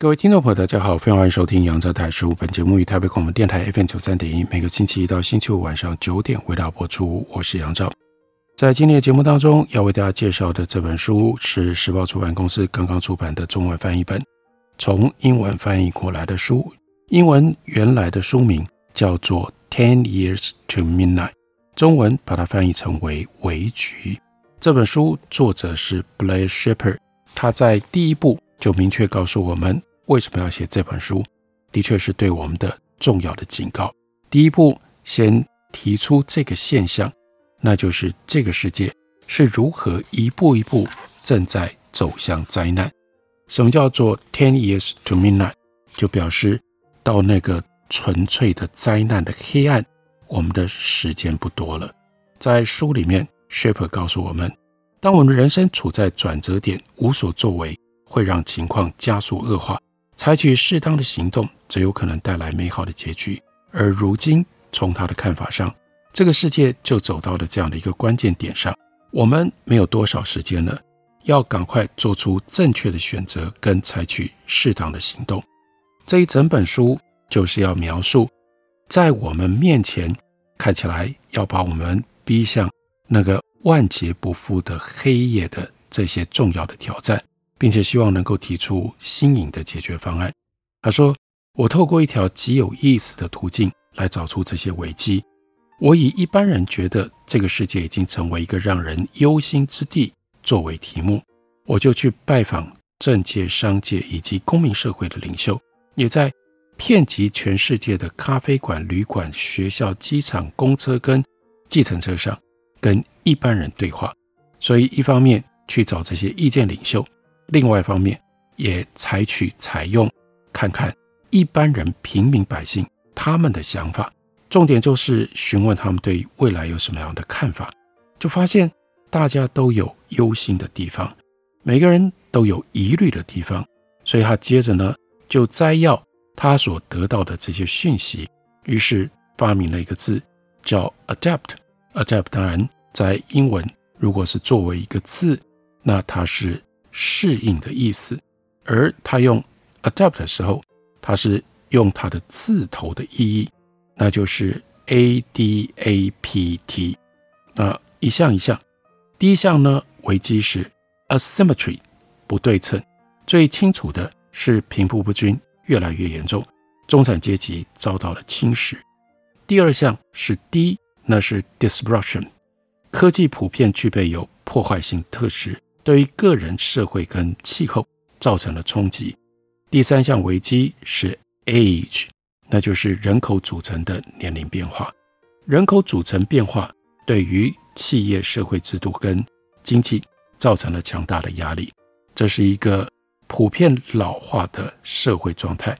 各位听众朋友，大家好，非常欢迎收听杨照谈书。本节目于台北广播电台 FM 九三点一，每个星期一到星期五晚上九点为大家播出。我是杨照。在今天的节目当中，要为大家介绍的这本书是时报出版公司刚刚出版的中文翻译本，从英文翻译过来的书。英文原来的书名叫做《Ten Years to Midnight》，中文把它翻译成为《围局》。这本书作者是 Blair Shepard，他在第一部就明确告诉我们。为什么要写这本书？的确是对我们的重要的警告。第一步，先提出这个现象，那就是这个世界是如何一步一步正在走向灾难。什么叫做 ten years to midnight？就表示到那个纯粹的灾难的黑暗，我们的时间不多了。在书里面，Shaper 告诉我们，当我们的人生处在转折点，无所作为，会让情况加速恶化。采取适当的行动，则有可能带来美好的结局。而如今，从他的看法上，这个世界就走到了这样的一个关键点上。我们没有多少时间了，要赶快做出正确的选择，跟采取适当的行动。这一整本书就是要描述，在我们面前看起来要把我们逼向那个万劫不复的黑夜的这些重要的挑战。并且希望能够提出新颖的解决方案。他说：“我透过一条极有意思的途径来找出这些危机。我以一般人觉得这个世界已经成为一个让人忧心之地作为题目，我就去拜访政界、商界以及公民社会的领袖，也在遍及全世界的咖啡馆、旅馆、学校、机场、公车跟计程车上跟一般人对话。所以，一方面去找这些意见领袖。”另外一方面，也采取采用，看看一般人平民百姓他们的想法，重点就是询问他们对未来有什么样的看法，就发现大家都有忧心的地方，每个人都有疑虑的地方，所以他接着呢就摘要他所得到的这些讯息，于是发明了一个字叫 adapt。adapt 当然在英文如果是作为一个字，那它是。适应的意思，而他用 adapt 的时候，他是用它的字头的意义，那就是 a d a p t。那一项一项，第一项呢，危机是 asymmetry 不对称，最清楚的是贫富不均越来越严重，中产阶级遭到了侵蚀。第二项是 D，那是 disruption，科技普遍具备有破坏性特质。对于个人、社会跟气候造成了冲击。第三项危机是 age，那就是人口组成的年龄变化。人口组成变化对于企业、社会制度跟经济造成了强大的压力。这是一个普遍老化的社会状态，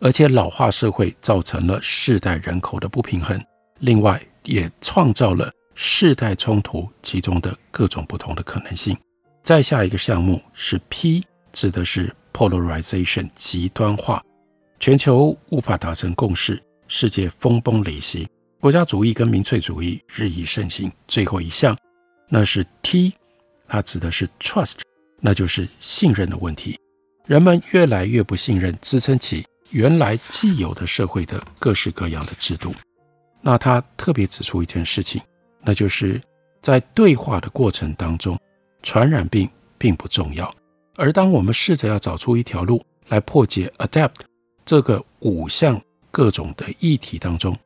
而且老化社会造成了世代人口的不平衡，另外也创造了世代冲突其中的各种不同的可能性。再下一个项目是 P，指的是 polarization 极端化，全球无法达成共识，世界分崩离析，国家主义跟民粹主义日益盛行。最后一项那是 T，它指的是 trust，那就是信任的问题，人们越来越不信任支撑起原来既有的社会的各式各样的制度。那他特别指出一件事情，那就是在对话的过程当中。传染病并不重要，而当我们试着要找出一条路来破解 adapt 这个五项各种的议题当中，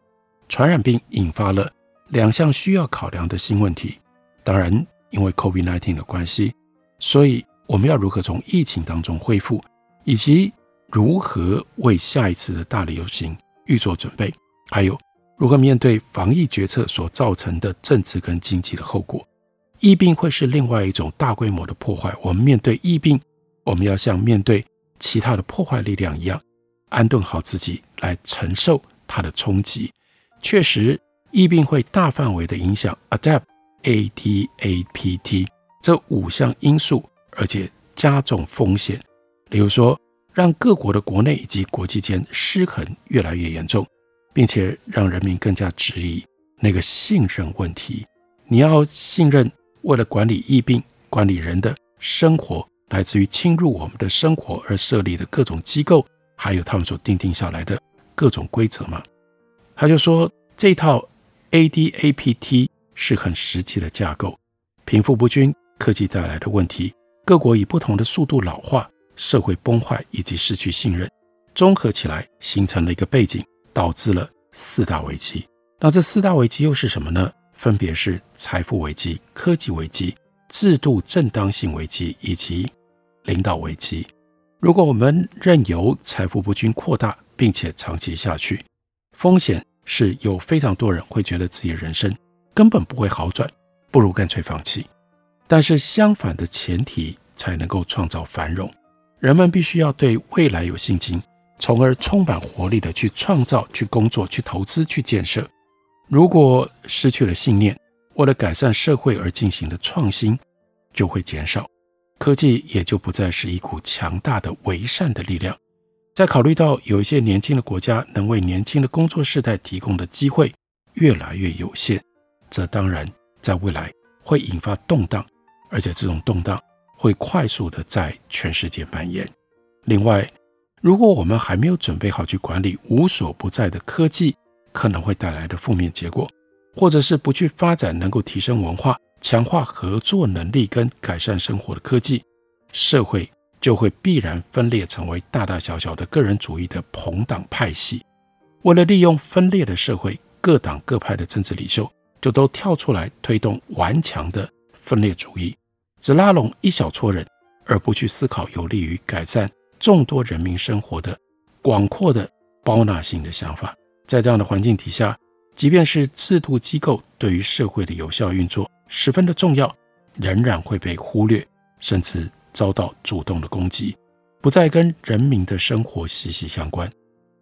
传染病引发了两项需要考量的新问题。当然，因为 COVID-19 的关系，所以我们要如何从疫情当中恢复，以及如何为下一次的大流行预做准备，还有如何面对防疫决策所造成的政治跟经济的后果。疫病会是另外一种大规模的破坏。我们面对疫病，我们要像面对其他的破坏力量一样，安顿好自己来承受它的冲击。确实，疫病会大范围的影响 adapt a d a p t 这五项因素，而且加重风险。例如说，让各国的国内以及国际间失衡越来越严重，并且让人民更加质疑那个信任问题。你要信任，为了管理疫病、管理人的生活，来自于侵入我们的生活而设立的各种机构，还有他们所定定下来的各种规则吗？他就说，这套 ADAPT 是很实际的架构，贫富不均、科技带来的问题，各国以不同的速度老化、社会崩坏以及失去信任，综合起来形成了一个背景，导致了四大危机。那这四大危机又是什么呢？分别是财富危机、科技危机、制度正当性危机以及领导危机。如果我们任由财富不均扩大，并且长期下去，风险是有非常多人会觉得自己的人生根本不会好转，不如干脆放弃。但是相反的前提才能够创造繁荣，人们必须要对未来有信心，从而充满活力的去创造、去工作、去投资、去建设。如果失去了信念，为了改善社会而进行的创新就会减少，科技也就不再是一股强大的为善的力量。再考虑到有一些年轻的国家能为年轻的工作世代提供的机会越来越有限，这当然在未来会引发动荡，而且这种动荡会快速的在全世界蔓延。另外，如果我们还没有准备好去管理无所不在的科技可能会带来的负面结果，或者是不去发展能够提升文化、强化合作能力跟改善生活的科技，社会。就会必然分裂成为大大小小的个人主义的朋党派系。为了利用分裂的社会，各党各派的政治领袖就都跳出来推动顽强的分裂主义，只拉拢一小撮人，而不去思考有利于改善众多人民生活的广阔的包纳性的想法。在这样的环境底下，即便是制度机构对于社会的有效运作十分的重要，仍然会被忽略，甚至。遭到主动的攻击，不再跟人民的生活息息相关，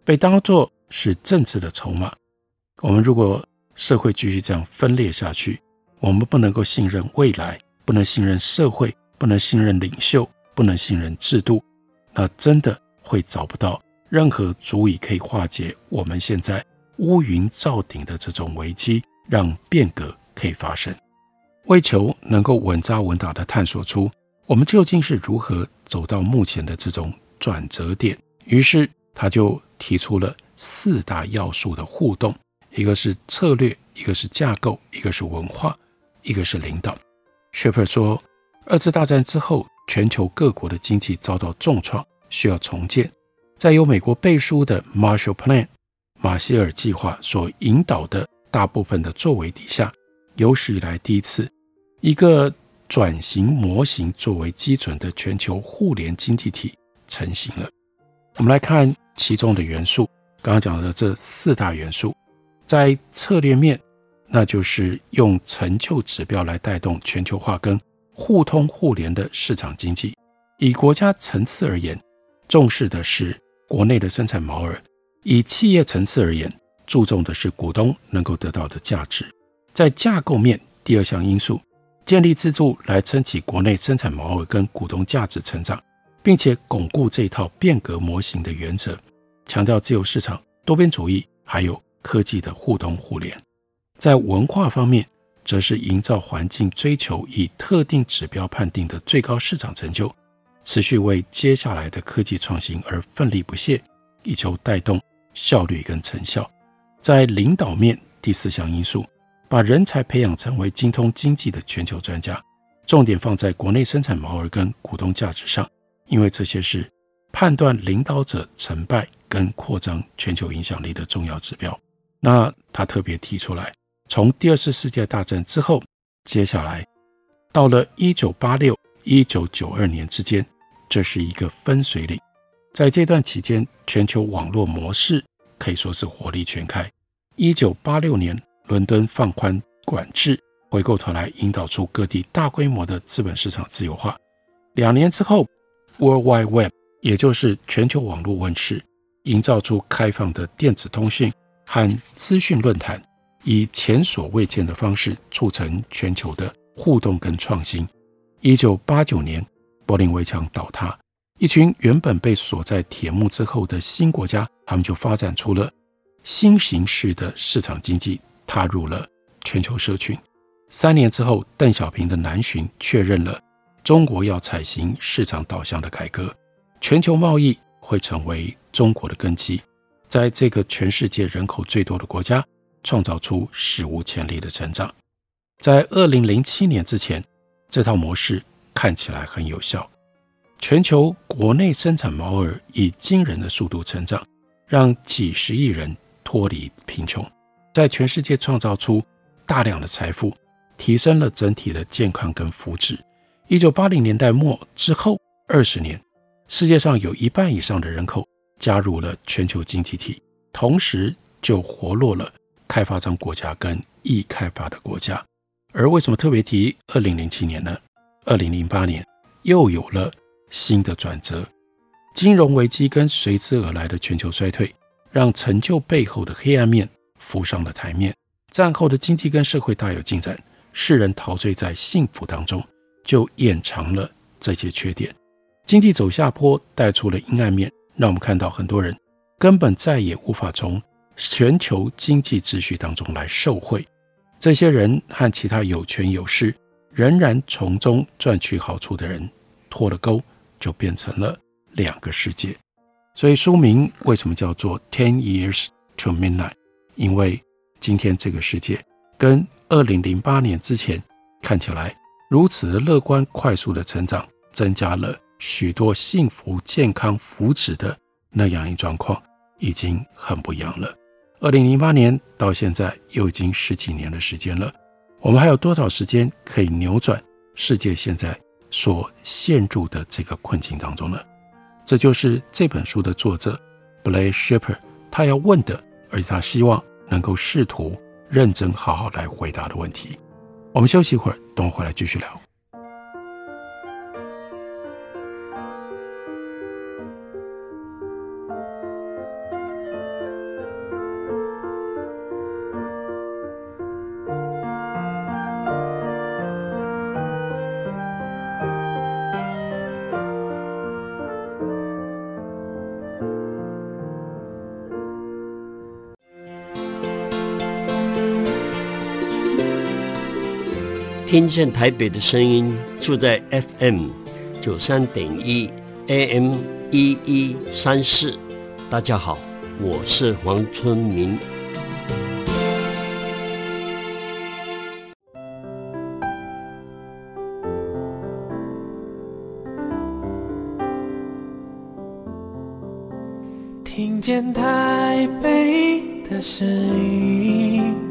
被当作是政治的筹码。我们如果社会继续这样分裂下去，我们不能够信任未来，不能信任社会，不能信任领袖，不能信任制度，那真的会找不到任何足以可以化解我们现在乌云罩顶的这种危机，让变革可以发生。为求能够稳扎稳打地探索出。我们究竟是如何走到目前的这种转折点？于是他就提出了四大要素的互动：一个是策略，一个是架构，一个是文化，一个是领导。Shepard 说，二次大战之后，全球各国的经济遭到重创，需要重建。在由美国背书的 Marshall Plan（ 马歇尔计划）所引导的大部分的作为底下，有史以来第一次一个。转型模型作为基准的全球互联经济体成型了。我们来看其中的元素，刚刚讲的这四大元素，在策略面，那就是用成就指标来带动全球化跟互通互联的市场经济。以国家层次而言，重视的是国内的生产毛耳；以企业层次而言，注重的是股东能够得到的价值。在架构面，第二项因素。建立制度来撑起国内生产毛耳跟股东价值成长，并且巩固这一套变革模型的原则，强调自由市场、多边主义，还有科技的互通互联。在文化方面，则是营造环境，追求以特定指标判定的最高市场成就，持续为接下来的科技创新而奋力不懈，以求带动效率跟成效。在领导面，第四项因素。把人才培养成为精通经济的全球专家，重点放在国内生产毛额跟股东价值上，因为这些是判断领导者成败跟扩张全球影响力的重要指标。那他特别提出来，从第二次世界大战之后，接下来到了一九八六一九九二年之间，这是一个分水岭。在这段期间，全球网络模式可以说是火力全开。一九八六年。伦敦放宽管制，回过头来引导出各地大规模的资本市场自由化。两年之后，World Wide Web，也就是全球网络问世，营造出开放的电子通讯和资讯论坛，以前所未见的方式促成全球的互动跟创新。一九八九年，柏林围墙倒塌，一群原本被锁在铁幕之后的新国家，他们就发展出了新形式的市场经济，踏入了全球社群。三年之后，邓小平的南巡确认了中国要采行市场导向的改革，全球贸易会成为中国的根基，在这个全世界人口最多的国家，创造出史无前例的成长。在二零零七年之前，这套模式看起来很有效，全球国内生产毛额以惊人的速度成长，让几十亿人脱离贫穷，在全世界创造出大量的财富。提升了整体的健康跟福祉。一九八零年代末之后二十年，世界上有一半以上的人口加入了全球经济体，同时就活络了开发中国家跟易开发的国家。而为什么特别提二零零七年呢？二零零八年又有了新的转折，金融危机跟随之而来的全球衰退，让成就背后的黑暗面浮上了台面。战后的经济跟社会大有进展。世人陶醉在幸福当中，就掩藏了这些缺点。经济走下坡，带出了阴暗面，让我们看到很多人根本再也无法从全球经济秩序当中来受惠。这些人和其他有权有势、仍然从中赚取好处的人脱了钩，就变成了两个世界。所以书名为什么叫做《Ten Years to Midnight》？因为今天这个世界跟二零零八年之前，看起来如此乐观、快速的成长，增加了许多幸福、健康、福祉的那样一状况，已经很不一样了。二零零八年到现在又已经十几年的时间了，我们还有多少时间可以扭转世界现在所陷入的这个困境当中呢？这就是这本书的作者 Blake Shepard 他要问的，而且他希望能够试图。认真好好来回答的问题。我们休息一会儿，等我回来继续聊。听见台北的声音，住在 FM 九三点一 AM 一一三四。大家好，我是黄春明。听见台北的声音。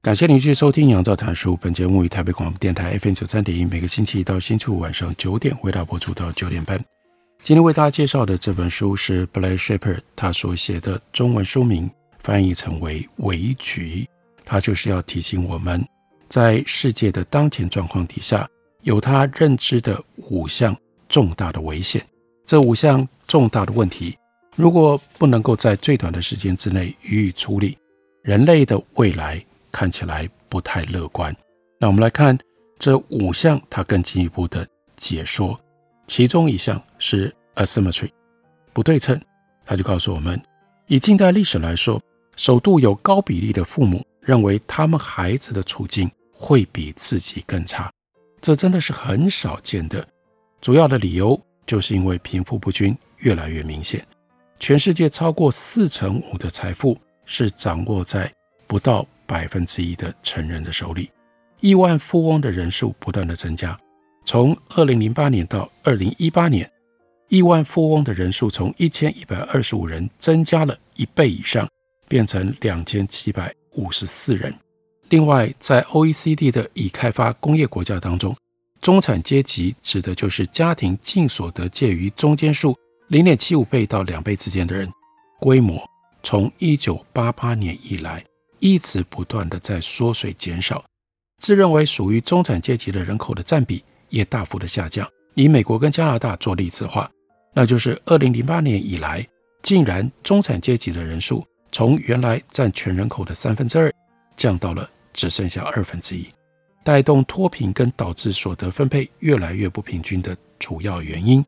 感谢您继续收听《杨照谈书》。本节目于台北广播电台 FM 九三点一，每个星期一到星期五晚上九点，为大家播出到九点半。今天为大家介绍的这本书是 Blake Shepard 他所写的，中文书名翻译成为《围局》。他就是要提醒我们，在世界的当前状况底下，有他认知的五项重大的危险。这五项重大的问题，如果不能够在最短的时间之内予以处理，人类的未来。看起来不太乐观。那我们来看这五项，它更进一步的解说。其中一项是 asymmetry，不对称。他就告诉我们，以近代历史来说，首度有高比例的父母认为他们孩子的处境会比自己更差。这真的是很少见的。主要的理由就是因为贫富不均越来越明显。全世界超过四成五的财富是掌握在不到百分之一的成人的手里。亿万富翁的人数不断的增加，从二零零八年到二零一八年，亿万富翁的人数从一千一百二十五人增加了一倍以上，变成两千七百五十四人。另外，在 OECD 的已开发工业国家当中，中产阶级指的就是家庭净所得介于中间数零点七五倍到两倍之间的人，规模从一九八八年以来一直不断的在缩水减少。自认为属于中产阶级的人口的占比也大幅的下降。以美国跟加拿大做例子的话，那就是二零零八年以来，竟然中产阶级的人数从原来占全人口的三分之二，降到了只剩下二分之一，带动脱贫跟导致所得分配越来越不平均的主要原因，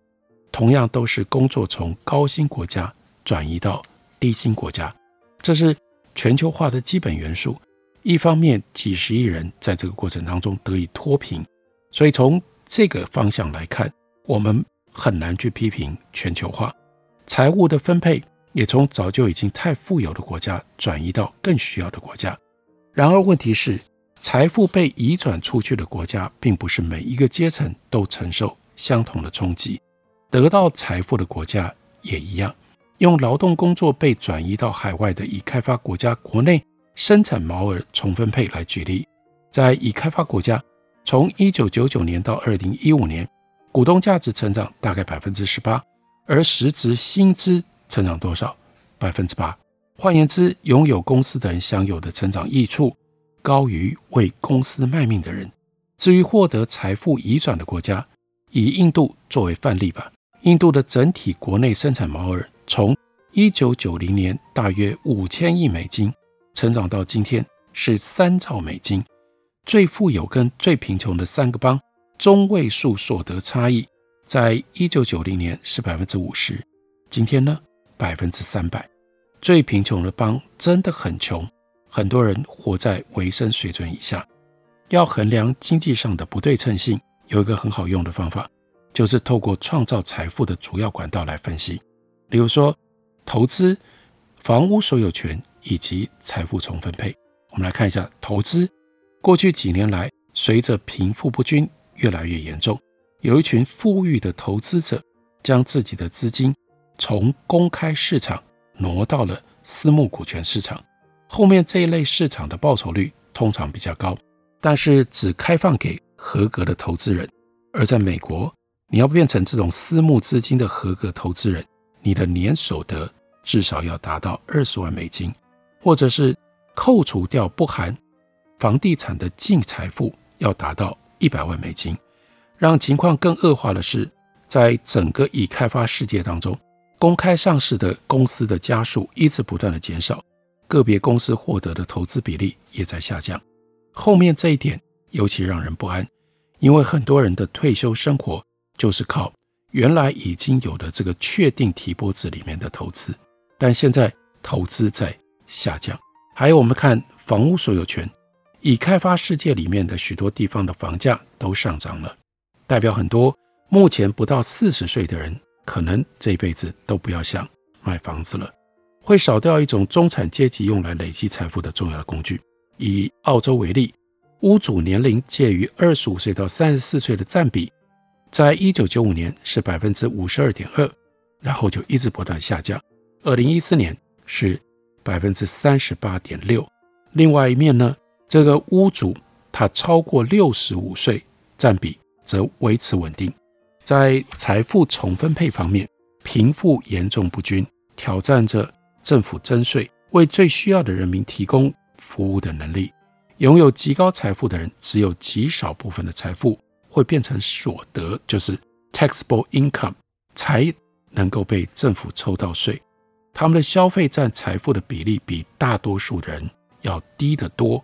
同样都是工作从高薪国家转移到低薪国家，这是全球化的基本元素。一方面，几十亿人在这个过程当中得以脱贫，所以从这个方向来看，我们很难去批评全球化。财务的分配也从早就已经太富有的国家转移到更需要的国家。然而，问题是，财富被移转出去的国家，并不是每一个阶层都承受相同的冲击。得到财富的国家也一样，用劳动工作被转移到海外的已开发国家国内。生产毛额重分配来举例，在已开发国家，从一九九九年到二零一五年，股东价值成长大概百分之十八，而实质薪资成长多少？百分之八。换言之，拥有公司的人享有的成长益处高于为公司卖命的人。至于获得财富移转的国家，以印度作为范例吧。印度的整体国内生产毛额从一九九零年大约五千亿美金。成长到今天是三兆美金，最富有跟最贫穷的三个邦中位数所得差异，在一九九零年是百分之五十，今天呢百分之三百。最贫穷的邦真的很穷，很多人活在维生水准以下。要衡量经济上的不对称性，有一个很好用的方法，就是透过创造财富的主要管道来分析，比如说投资、房屋所有权。以及财富重分配，我们来看一下投资。过去几年来，随着贫富不均越来越严重，有一群富裕的投资者将自己的资金从公开市场挪到了私募股权市场。后面这一类市场的报酬率通常比较高，但是只开放给合格的投资人。而在美国，你要变成这种私募资金的合格投资人，你的年所得至少要达到二十万美金。或者是扣除掉不含房地产的净财富，要达到一百万美金。让情况更恶化的是，在整个已开发世界当中，公开上市的公司的家数一直不断的减少，个别公司获得的投资比例也在下降。后面这一点尤其让人不安，因为很多人的退休生活就是靠原来已经有的这个确定提拨子里面的投资，但现在投资在下降，还有我们看房屋所有权，已开发世界里面的许多地方的房价都上涨了，代表很多目前不到四十岁的人，可能这辈子都不要想买房子了，会少掉一种中产阶级用来累积财富的重要的工具。以澳洲为例，屋主年龄介于二十五岁到三十四岁的占比，在一九九五年是百分之五十二点二，然后就一直不断下降，二零一四年是。百分之三十八点六。另外一面呢，这个屋主他超过六十五岁，占比则维持稳定。在财富重分配方面，贫富严重不均，挑战着政府征税，为最需要的人民提供服务的能力。拥有极高财富的人，只有极少部分的财富会变成所得，就是 taxable income，才能够被政府抽到税。他们的消费占财富的比例比大多数人要低得多，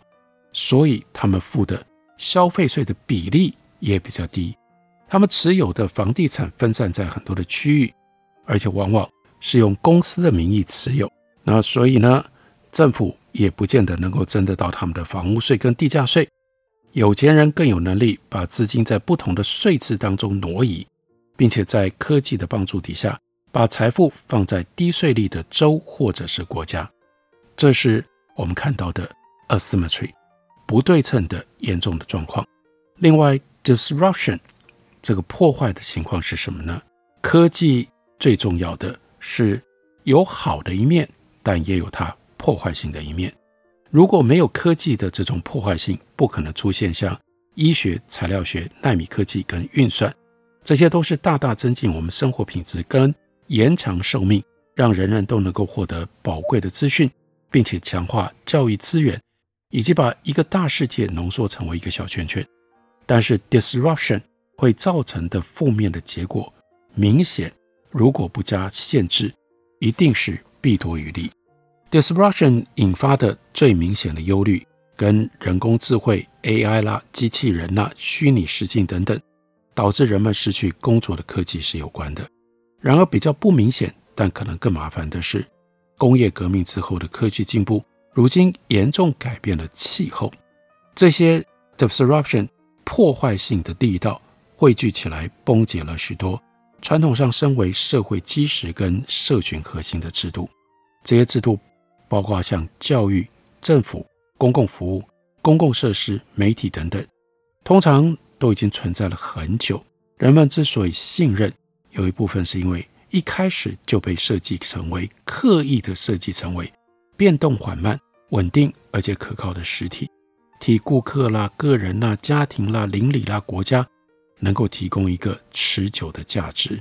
所以他们付的消费税的比例也比较低。他们持有的房地产分散在很多的区域，而且往往是用公司的名义持有。那所以呢，政府也不见得能够征得到他们的房屋税跟地价税。有钱人更有能力把资金在不同的税制当中挪移，并且在科技的帮助底下。把财富放在低税率的州或者是国家，这是我们看到的 asymmetry 不对称的严重的状况。另外，disruption 这个破坏的情况是什么呢？科技最重要的是有好的一面，但也有它破坏性的一面。如果没有科技的这种破坏性，不可能出现像医学、材料学、纳米科技跟运算，这些都是大大增进我们生活品质跟延长寿命，让人人都能够获得宝贵的资讯，并且强化教育资源，以及把一个大世界浓缩成为一个小圈圈。但是 disruption 会造成的负面的结果，明显如果不加限制，一定是弊多于利。Disruption 引发的最明显的忧虑，跟人工智慧、AI 啦、机器人啦、虚拟实境等等，导致人们失去工作的科技是有关的。然而，比较不明显，但可能更麻烦的是，工业革命之后的科技进步，如今严重改变了气候。这些 disruption 破坏性的力道汇聚起来，崩解了许多传统上身为社会基石跟社群核心的制度。这些制度。包括像教育、政府、公共服务、公共设施、媒体等等，通常都已经存在了很久。人们之所以信任，有一部分是因为一开始就被设计成为刻意的设计成为变动缓慢、稳定而且可靠的实体，替顾客啦、个人啦、家庭啦、邻里啦、国家能够提供一个持久的价值。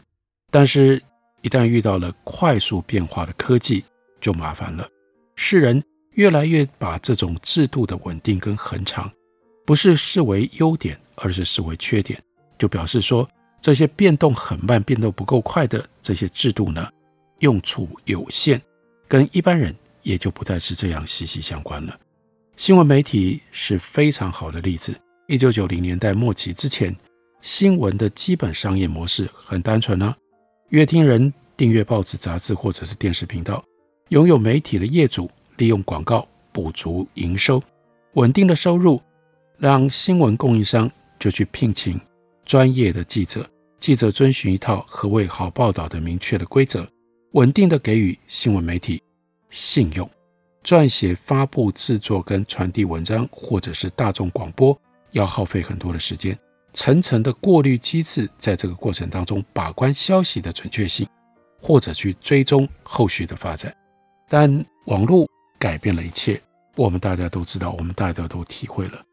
但是，一旦遇到了快速变化的科技，就麻烦了。世人越来越把这种制度的稳定跟恒长，不是视为优点，而是视为缺点，就表示说这些变动很慢、变动不够快的这些制度呢，用处有限，跟一般人也就不再是这样息息相关了。新闻媒体是非常好的例子。一九九零年代末期之前，新闻的基本商业模式很单纯啊，阅听人订阅报纸、杂志或者是电视频道。拥有媒体的业主利用广告补足营收，稳定的收入让新闻供应商就去聘请专业的记者，记者遵循一套何谓好报道的明确的规则，稳定的给予新闻媒体信用，撰写、发布、制作跟传递文章或者是大众广播要耗费很多的时间，层层的过滤机制在这个过程当中把关消息的准确性，或者去追踪后续的发展。但网络改变了一切，我们大家都知道，我们大家都体会了。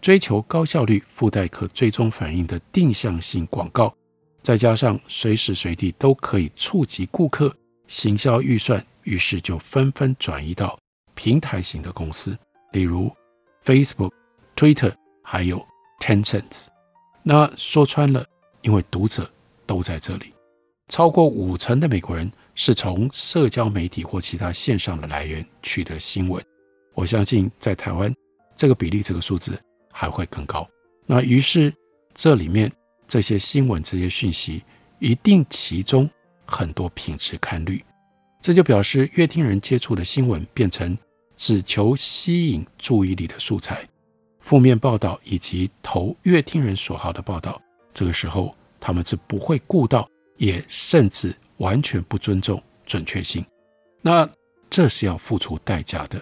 追求高效率、附带可追踪反应的定向性广告，再加上随时随地都可以触及顾客，行销预算于是就纷纷转移到平台型的公司，例如 Facebook、Twitter，还有 Tencent。那说穿了，因为读者都在这里，超过五成的美国人。是从社交媒体或其他线上的来源取得新闻，我相信在台湾这个比例、这个数字还会更高。那于是这里面这些新闻、这些讯息，一定其中很多品质堪虑，这就表示越听人接触的新闻变成只求吸引注意力的素材，负面报道以及投越听人所好的报道，这个时候他们是不会顾到，也甚至。完全不尊重准确性，那这是要付出代价的。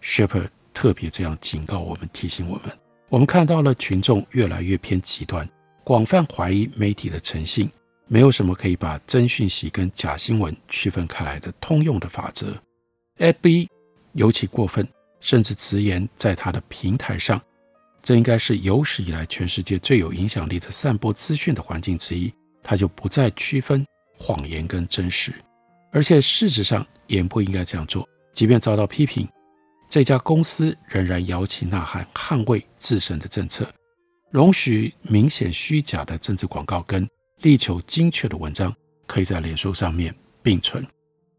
Shepard 特别这样警告我们，提醒我们：我们看到了群众越来越偏极端，广泛怀疑媒体的诚信，没有什么可以把真讯息跟假新闻区分开来的通用的法则。FB 尤其过分，甚至直言在他的平台上，这应该是有史以来全世界最有影响力的散播资讯的环境之一，他就不再区分。谎言跟真实，而且事实上也不应该这样做。即便遭到批评，这家公司仍然摇旗呐喊，捍卫自身的政策，容许明显虚假的政治广告跟力求精确的文章可以在脸书上面并存。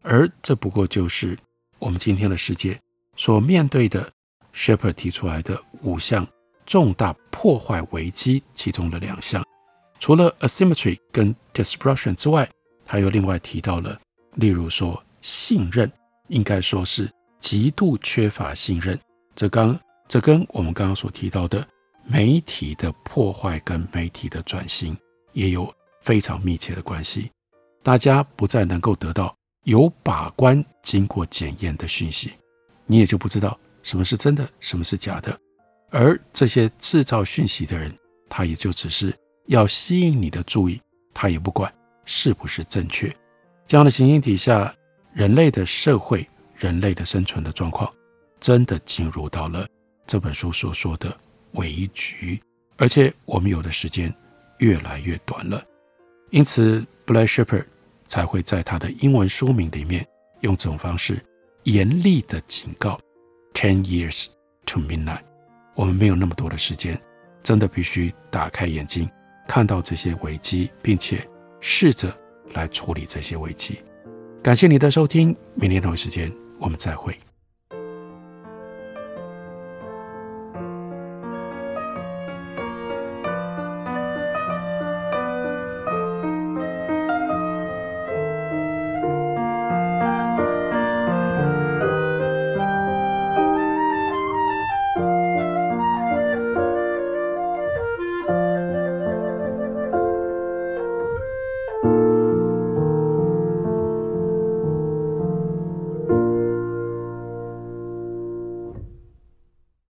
而这不过就是我们今天的世界所面对的。Shepard 提出来的五项重大破坏危机，其中的两项，除了 asymmetry 跟 disruption 之外。还有另外提到了，例如说信任，应该说是极度缺乏信任。这刚这跟我们刚刚所提到的媒体的破坏跟媒体的转型也有非常密切的关系。大家不再能够得到有把关、经过检验的讯息，你也就不知道什么是真的，什么是假的。而这些制造讯息的人，他也就只是要吸引你的注意，他也不管是不是正确。这样的情形底下，人类的社会、人类的生存的状况，真的进入到了这本书所说的危局。而且我们有的时间越来越短了，因此 b l a i s h e p e r d 才会在他的英文书名里面用这种方式严厉的警告：Ten years to midnight。我们没有那么多的时间，真的必须打开眼睛，看到这些危机，并且试着来处理这些危机。感谢你的收听，明天同一时间我们再会。